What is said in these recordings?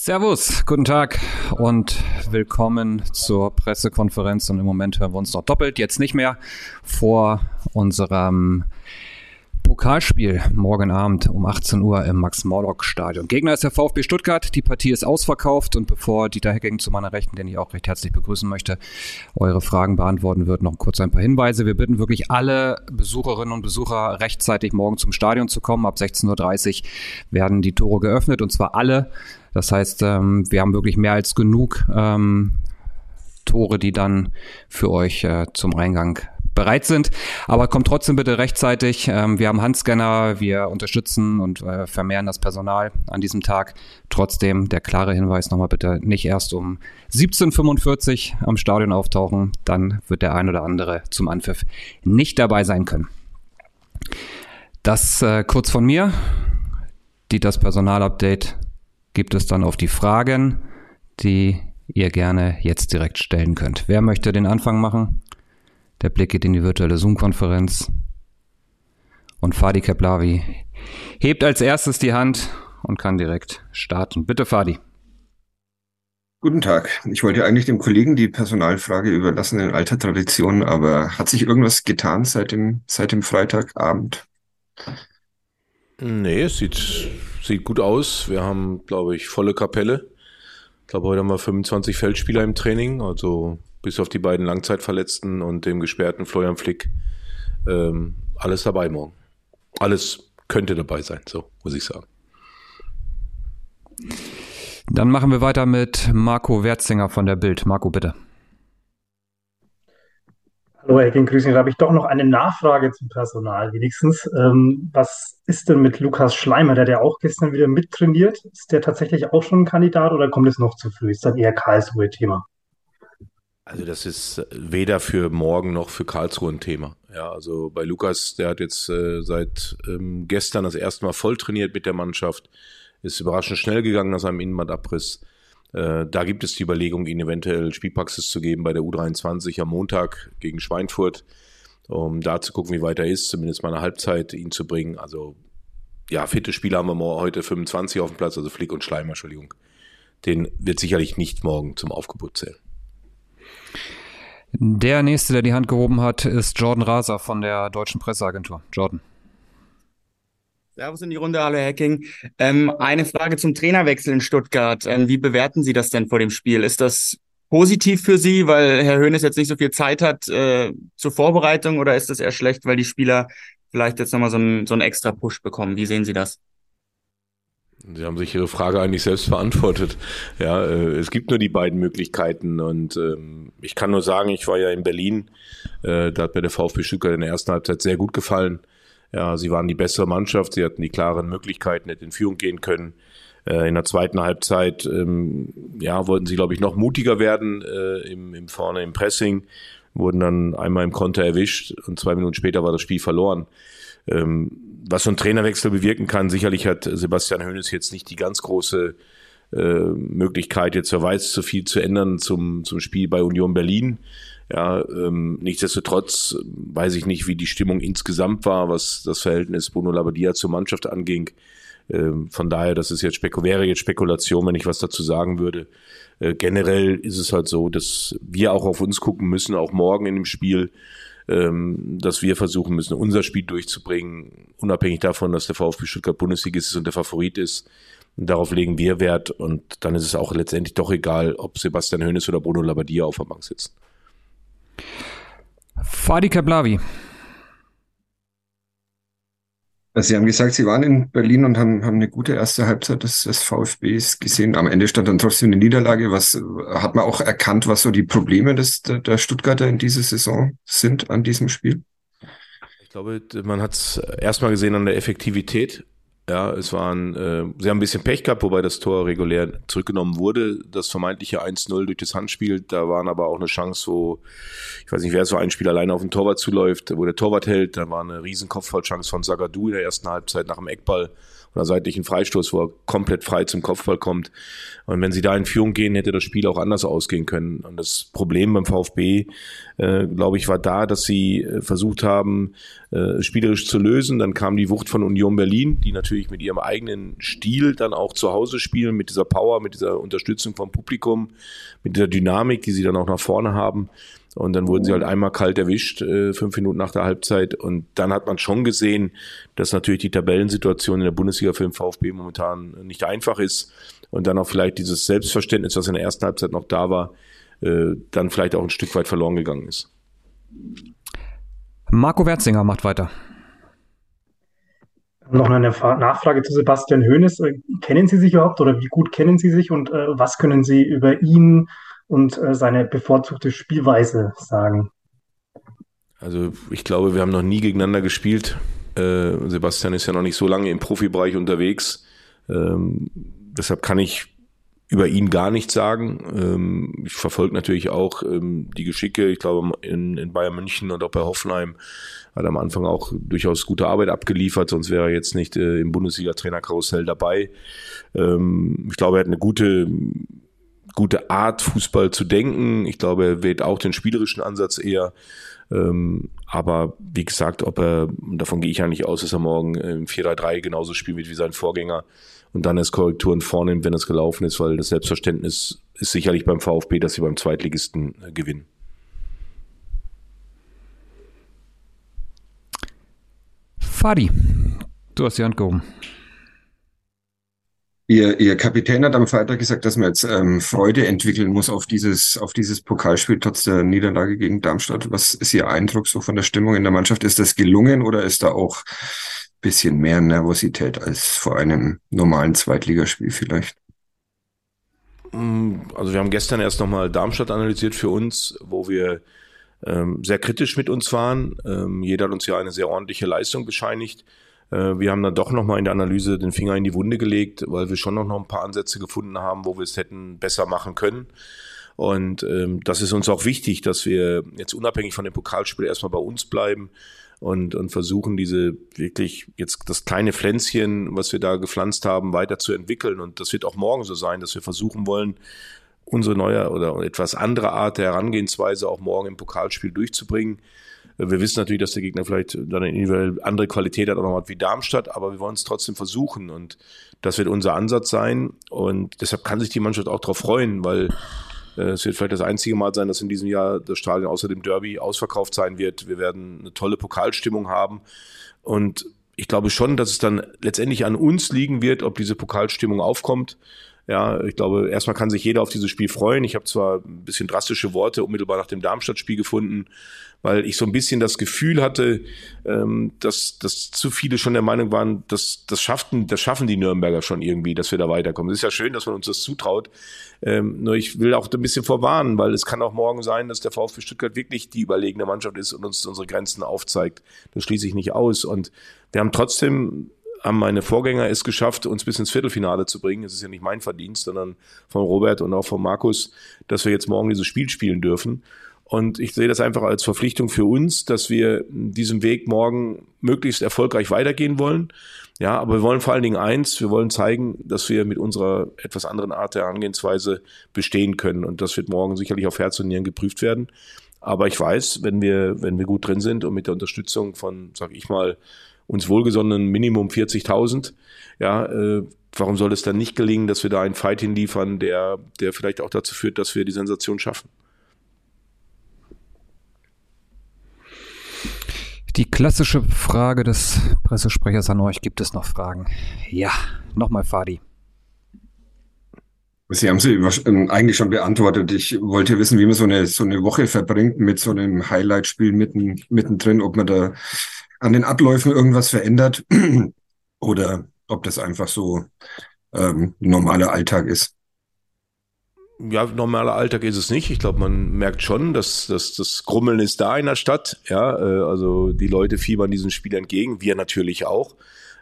Servus, guten Tag und willkommen zur Pressekonferenz. Und im Moment hören wir uns noch doppelt, jetzt nicht mehr, vor unserem Pokalspiel morgen Abend um 18 Uhr im Max-Morlock-Stadion. Gegner ist der VfB Stuttgart. Die Partie ist ausverkauft und bevor Dieter Hecking zu meiner Rechten, den ich auch recht herzlich begrüßen möchte, eure Fragen beantworten wird, noch kurz ein paar Hinweise. Wir bitten wirklich alle Besucherinnen und Besucher rechtzeitig morgen zum Stadion zu kommen. Ab 16.30 Uhr werden die Tore geöffnet und zwar alle. Das heißt, ähm, wir haben wirklich mehr als genug ähm, Tore, die dann für euch äh, zum Eingang bereit sind. Aber kommt trotzdem bitte rechtzeitig. Ähm, wir haben Handscanner, wir unterstützen und äh, vermehren das Personal an diesem Tag. Trotzdem der klare Hinweis nochmal bitte nicht erst um 17.45 Uhr am Stadion auftauchen. Dann wird der ein oder andere zum Anpfiff nicht dabei sein können. Das äh, kurz von mir. Die das Personalupdate gibt es dann auf die Fragen, die ihr gerne jetzt direkt stellen könnt. Wer möchte den Anfang machen? Der Blick geht in die virtuelle Zoom-Konferenz. Und Fadi Keplavi hebt als erstes die Hand und kann direkt starten. Bitte, Fadi. Guten Tag. Ich wollte eigentlich dem Kollegen die Personalfrage überlassen in alter Tradition, aber hat sich irgendwas getan seit dem, seit dem Freitagabend? Nee, es sieht, sieht gut aus. Wir haben, glaube ich, volle Kapelle. Ich glaube, heute haben wir 25 Feldspieler im Training, also bis auf die beiden Langzeitverletzten und dem gesperrten Florian Flick, ähm, alles dabei morgen. Alles könnte dabei sein, so muss ich sagen. Dann machen wir weiter mit Marco Werzinger von der Bild. Marco, bitte. Hallo, Herr Grüßen. Da habe ich doch noch eine Nachfrage zum Personal wenigstens. Ähm, was ist denn mit Lukas Schleimer? Der hat ja auch gestern wieder mittrainiert. Ist der tatsächlich auch schon ein Kandidat oder kommt es noch zu früh? Ist dann eher Karlsruhe-Thema? Also das ist weder für morgen noch für Karlsruhe ein Thema. Ja, also bei Lukas, der hat jetzt äh, seit ähm, gestern das erste Mal voll trainiert mit der Mannschaft, ist überraschend schnell gegangen nach seinem Innenbandabriss. Äh, da gibt es die Überlegung, ihn eventuell Spielpraxis zu geben bei der U23 am Montag gegen Schweinfurt, um da zu gucken, wie weit er ist, zumindest mal eine Halbzeit ihn zu bringen. Also ja, fitte Spieler haben wir heute 25 auf dem Platz, also Flick und Schleimer, Entschuldigung. Den wird sicherlich nicht morgen zum Aufgebot zählen. Der nächste, der die Hand gehoben hat, ist Jordan Raser von der Deutschen Presseagentur. Jordan. Servus in die Runde, hallo Hacking. Ähm, eine Frage zum Trainerwechsel in Stuttgart. Ähm, wie bewerten Sie das denn vor dem Spiel? Ist das positiv für Sie, weil Herr Höhnes jetzt nicht so viel Zeit hat äh, zur Vorbereitung oder ist das eher schlecht, weil die Spieler vielleicht jetzt nochmal so einen, so einen extra Push bekommen? Wie sehen Sie das? Sie haben sich Ihre Frage eigentlich selbst beantwortet. Ja, äh, es gibt nur die beiden Möglichkeiten und ähm, ich kann nur sagen, ich war ja in Berlin, äh, da hat mir der VfB Stuttgart in der ersten Halbzeit sehr gut gefallen. Ja, sie waren die bessere Mannschaft, sie hatten die klaren Möglichkeiten, hätten in Führung gehen können. Äh, in der zweiten Halbzeit, ähm, ja, wollten sie, glaube ich, noch mutiger werden äh, im, im vorne im Pressing, wurden dann einmal im Konter erwischt und zwei Minuten später war das Spiel verloren. Ähm, was so ein Trainerwechsel bewirken kann, sicherlich hat Sebastian Hoeneß jetzt nicht die ganz große äh, Möglichkeit, jetzt wer weiß, so viel zu ändern zum, zum Spiel bei Union Berlin. Ja, ähm, nichtsdestotrotz weiß ich nicht, wie die Stimmung insgesamt war, was das Verhältnis Bruno Labbadia zur Mannschaft anging. Ähm, von daher, das ist jetzt Spekul wäre jetzt Spekulation, wenn ich was dazu sagen würde. Äh, generell ist es halt so, dass wir auch auf uns gucken müssen, auch morgen in dem Spiel ähm, dass wir versuchen müssen, unser Spiel durchzubringen, unabhängig davon, dass der VfB Stuttgart Bundesligist ist und der Favorit ist. Darauf legen wir Wert und dann ist es auch letztendlich doch egal, ob Sebastian Hoeneß oder Bruno Labbadia auf der Bank sitzen. Fadi Kablavi. Sie haben gesagt, Sie waren in Berlin und haben, haben eine gute erste Halbzeit des, des VfBs gesehen. Am Ende stand dann trotzdem eine Niederlage. Was hat man auch erkannt, was so die Probleme des, der, der Stuttgarter in dieser Saison sind an diesem Spiel? Ich glaube, man hat es erstmal gesehen an der Effektivität. Ja, es waren, äh, sie haben ein bisschen Pech gehabt, wobei das Tor regulär zurückgenommen wurde. Das vermeintliche 1-0 durch das Handspiel, da waren aber auch eine Chance, wo, ich weiß nicht, wer so ein Spiel alleine auf den Torwart zuläuft, wo der Torwart hält, da war eine riesen Kopfballchance von Sagadu in der ersten Halbzeit nach dem Eckball. Einer seitlichen Freistoß, wo er komplett frei zum Kopfball kommt. Und wenn sie da in Führung gehen, hätte das Spiel auch anders ausgehen können. Und das Problem beim VfB, äh, glaube ich, war da, dass sie äh, versucht haben, äh, spielerisch zu lösen. Dann kam die Wucht von Union Berlin, die natürlich mit ihrem eigenen Stil dann auch zu Hause spielen, mit dieser Power, mit dieser Unterstützung vom Publikum, mit dieser Dynamik, die sie dann auch nach vorne haben. Und dann wurden sie halt einmal kalt erwischt, äh, fünf Minuten nach der Halbzeit. Und dann hat man schon gesehen, dass natürlich die Tabellensituation in der Bundesliga für den VfB momentan nicht einfach ist. Und dann auch vielleicht dieses Selbstverständnis, was in der ersten Halbzeit noch da war, äh, dann vielleicht auch ein Stück weit verloren gegangen ist. Marco Werzinger macht weiter. Noch eine Nachfrage zu Sebastian Hoeneß. Kennen Sie sich überhaupt oder wie gut kennen Sie sich und äh, was können Sie über ihn und äh, seine bevorzugte Spielweise sagen? Also ich glaube, wir haben noch nie gegeneinander gespielt. Äh, Sebastian ist ja noch nicht so lange im Profibereich unterwegs. Ähm, deshalb kann ich über ihn gar nichts sagen. Ähm, ich verfolge natürlich auch ähm, die Geschicke. Ich glaube, in, Bayern München und auch bei Hoffenheim hat er am Anfang auch durchaus gute Arbeit abgeliefert, sonst wäre er jetzt nicht äh, im Bundesliga-Trainerkarussell dabei. Ich glaube, er hat eine gute gute Art, Fußball zu denken. Ich glaube, er wählt auch den spielerischen Ansatz eher. Ähm, aber wie gesagt, ob er, davon gehe ich eigentlich aus, dass er morgen im 4-3-3 genauso spielen wird wie sein Vorgänger und dann erst Korrekturen vornimmt, wenn es gelaufen ist, weil das Selbstverständnis ist sicherlich beim VfB, dass sie beim Zweitligisten äh, gewinnen. Fadi, du hast die Hand gehoben. Ihr, Ihr Kapitän hat am Freitag gesagt, dass man jetzt ähm, Freude entwickeln muss auf dieses, auf dieses Pokalspiel trotz der Niederlage gegen Darmstadt. Was ist Ihr Eindruck so von der Stimmung in der Mannschaft? Ist das gelungen oder ist da auch bisschen mehr Nervosität als vor einem normalen Zweitligaspiel vielleicht? Mm, also wir haben gestern erst nochmal Darmstadt analysiert für uns, wo wir ähm, sehr kritisch mit uns waren. Ähm, jeder hat uns ja eine sehr ordentliche Leistung bescheinigt. Äh, wir haben dann doch nochmal in der Analyse den Finger in die Wunde gelegt, weil wir schon noch ein paar Ansätze gefunden haben, wo wir es hätten besser machen können. Und ähm, das ist uns auch wichtig, dass wir jetzt unabhängig von dem Pokalspiel erstmal bei uns bleiben und, und versuchen, diese wirklich jetzt das kleine Pflänzchen, was wir da gepflanzt haben, weiter zu entwickeln. Und das wird auch morgen so sein, dass wir versuchen wollen, unsere neue oder etwas andere Art der Herangehensweise auch morgen im Pokalspiel durchzubringen. Wir wissen natürlich, dass der Gegner vielleicht dann eine individuell andere Qualität hat, auch noch wie Darmstadt, aber wir wollen es trotzdem versuchen und das wird unser Ansatz sein und deshalb kann sich die Mannschaft auch darauf freuen, weil äh, es wird vielleicht das einzige Mal sein, dass in diesem Jahr das Stadion außer dem Derby ausverkauft sein wird. Wir werden eine tolle Pokalstimmung haben und ich glaube schon, dass es dann letztendlich an uns liegen wird, ob diese Pokalstimmung aufkommt. Ja, ich glaube, erstmal kann sich jeder auf dieses Spiel freuen. Ich habe zwar ein bisschen drastische Worte unmittelbar nach dem Darmstadt-Spiel gefunden, weil ich so ein bisschen das Gefühl hatte, ähm, dass, dass zu viele schon der Meinung waren, dass das schaffen, das schaffen die Nürnberger schon irgendwie, dass wir da weiterkommen. Es ist ja schön, dass man uns das zutraut. Ähm, nur ich will auch ein bisschen vorwarnen, weil es kann auch morgen sein, dass der VfB Stuttgart wirklich die überlegene Mannschaft ist und uns unsere Grenzen aufzeigt. Das schließe ich nicht aus. Und wir haben trotzdem haben meine Vorgänger es geschafft, uns bis ins Viertelfinale zu bringen. Es ist ja nicht mein Verdienst, sondern von Robert und auch von Markus, dass wir jetzt morgen dieses Spiel spielen dürfen. Und ich sehe das einfach als Verpflichtung für uns, dass wir diesen Weg morgen möglichst erfolgreich weitergehen wollen. Ja, aber wir wollen vor allen Dingen eins, wir wollen zeigen, dass wir mit unserer etwas anderen Art der Herangehensweise bestehen können. Und das wird morgen sicherlich auf Herz und Nieren geprüft werden. Aber ich weiß, wenn wir, wenn wir gut drin sind und mit der Unterstützung von, sag ich mal, uns wohlgesonnenen Minimum 40.000. Ja, äh, warum soll es dann nicht gelingen, dass wir da einen Fight hinliefern, der, der vielleicht auch dazu führt, dass wir die Sensation schaffen? Die klassische Frage des Pressesprechers an euch, gibt es noch Fragen? Ja, nochmal Fadi. Sie haben sie ähm, eigentlich schon beantwortet. Ich wollte wissen, wie man so eine, so eine Woche verbringt mit so einem Highlight-Spiel mitten, mittendrin, ob man da an den Abläufen irgendwas verändert oder ob das einfach so ähm, normaler Alltag ist. Ja, normaler Alltag ist es nicht. Ich glaube, man merkt schon, dass, dass das Grummeln ist da in der Stadt. Ja, äh, also die Leute fiebern diesen Spiel entgegen, wir natürlich auch.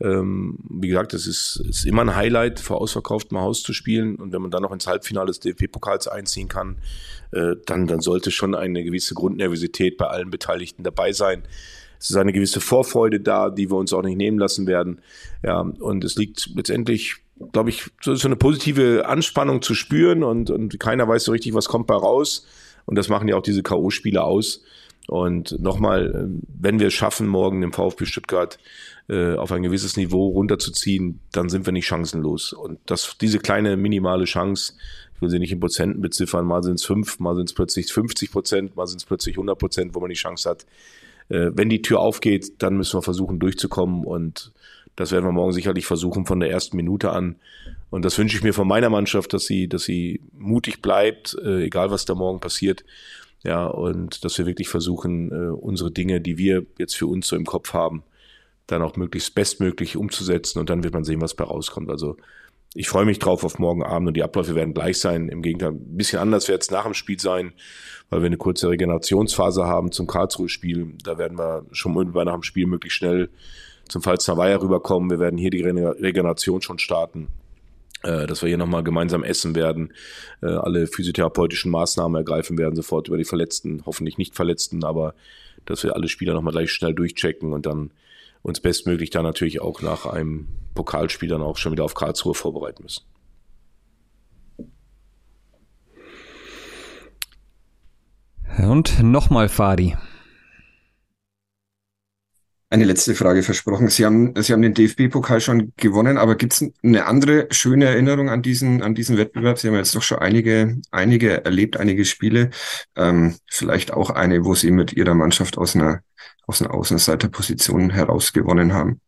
Ähm, wie gesagt, es ist, ist immer ein Highlight, vor ausverkauftem Haus zu spielen. Und wenn man dann noch ins Halbfinale des DFB-Pokals einziehen kann, äh, dann, dann sollte schon eine gewisse Grundnervosität bei allen Beteiligten dabei sein. Es ist eine gewisse Vorfreude da, die wir uns auch nicht nehmen lassen werden. Ja, und es liegt letztendlich, glaube ich, so, eine positive Anspannung zu spüren und, und keiner weiß so richtig, was kommt bei raus. Und das machen ja auch diese K.O.-Spiele aus. Und nochmal, wenn wir es schaffen, morgen im VfB Stuttgart äh, auf ein gewisses Niveau runterzuziehen, dann sind wir nicht chancenlos. Und das, diese kleine minimale Chance, ich will sie nicht in Prozenten beziffern, mal sind es fünf, mal sind es plötzlich 50 Prozent, mal sind es plötzlich 100 Prozent, wo man die Chance hat. Äh, wenn die Tür aufgeht, dann müssen wir versuchen durchzukommen und das werden wir morgen sicherlich versuchen von der ersten Minute an. Und das wünsche ich mir von meiner Mannschaft, dass sie, dass sie mutig bleibt, äh, egal was da morgen passiert. Ja, und dass wir wirklich versuchen, äh, unsere Dinge, die wir jetzt für uns so im Kopf haben, dann auch möglichst bestmöglich umzusetzen und dann wird man sehen, was bei rauskommt. Also ich freue mich drauf auf morgen Abend und die Abläufe werden gleich sein. Im Gegenteil, ein bisschen anders wird es nach dem Spiel sein, weil wir eine kurze Regenerationsphase haben zum Karlsruhe-Spiel. Da werden wir schon irgendwann nach dem Spiel möglichst schnell zum Pfalzner Weiher rüberkommen. Wir werden hier die Regeneration schon starten äh, dass wir hier nochmal gemeinsam essen werden, äh, alle physiotherapeutischen Maßnahmen ergreifen werden, sofort über die Verletzten, hoffentlich nicht Verletzten, aber dass wir alle Spieler nochmal gleich schnell durchchecken und dann uns bestmöglich dann natürlich auch nach einem Pokalspiel dann auch schon wieder auf Karlsruhe vorbereiten müssen. Und nochmal Fadi. Eine letzte Frage versprochen. Sie haben, Sie haben den DFB-Pokal schon gewonnen, aber gibt es eine andere schöne Erinnerung an diesen, an diesen Wettbewerb? Sie haben jetzt doch schon einige, einige erlebt, einige Spiele. Ähm, vielleicht auch eine, wo Sie mit Ihrer Mannschaft aus einer, aus einer Außenseiterposition heraus gewonnen haben.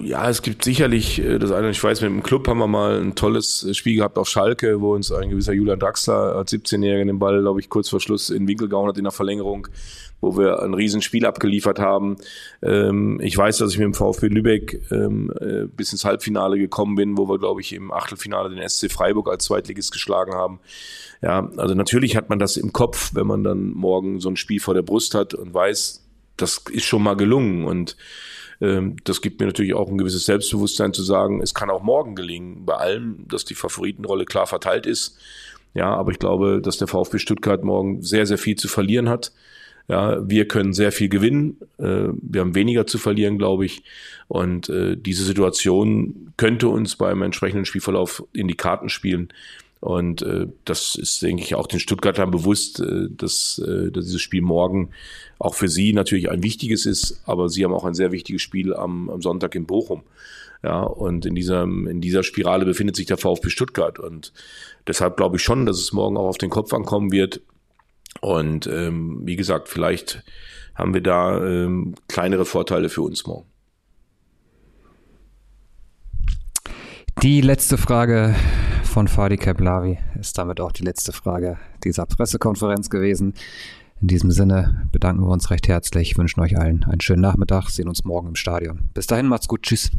Ja, es gibt sicherlich äh, das eine, ich weiß, mit dem Club haben wir mal ein tolles Spiel gehabt auf Schalke, wo uns ein gewisser Julian Draxler als 17-Jähriger den Ball, glaube ich, kurz vor Schluss in den Winkel gehauen hat in der Verlängerung wo wir ein Riesenspiel abgeliefert haben. Ähm, ich weiß, dass ich mit dem VfB Lübeck ähm, äh, bis ins Halbfinale gekommen bin, wo wir, glaube ich, im Achtelfinale den SC Freiburg als Zweitligist geschlagen haben. Ja, also natürlich hat man das im Kopf, wenn man dann morgen so ein Spiel vor der Brust hat und weiß, das ist schon mal gelungen und ähm, das gibt mir natürlich auch ein gewisses Selbstbewusstsein zu sagen, es kann auch morgen gelingen, bei allem, dass die Favoritenrolle klar verteilt ist. Ja, aber ich glaube, dass der VfB Stuttgart morgen sehr, sehr viel zu verlieren hat. Ja, wir können sehr viel gewinnen. Äh, wir haben weniger zu verlieren, glaube ich. Und äh, diese Situation könnte uns beim entsprechenden Spielverlauf in die Karten spielen. Und äh, das ist, denke ich, auch den Stuttgartern bewusst, dass, dass dieses Spiel morgen auch für sie natürlich ein wichtiges ist, aber sie haben auch ein sehr wichtiges Spiel am, am Sonntag in Bochum. Ja, und in dieser, in dieser Spirale befindet sich der VfB Stuttgart. Und deshalb glaube ich schon, dass es morgen auch auf den Kopf ankommen wird. Und ähm, wie gesagt, vielleicht haben wir da ähm, kleinere Vorteile für uns morgen. Die letzte Frage von Fadi Keblavi ist damit auch die letzte Frage dieser Pressekonferenz gewesen. In diesem Sinne bedanken wir uns recht herzlich, wünschen euch allen einen schönen Nachmittag, sehen uns morgen im Stadion. Bis dahin, macht's gut, tschüss.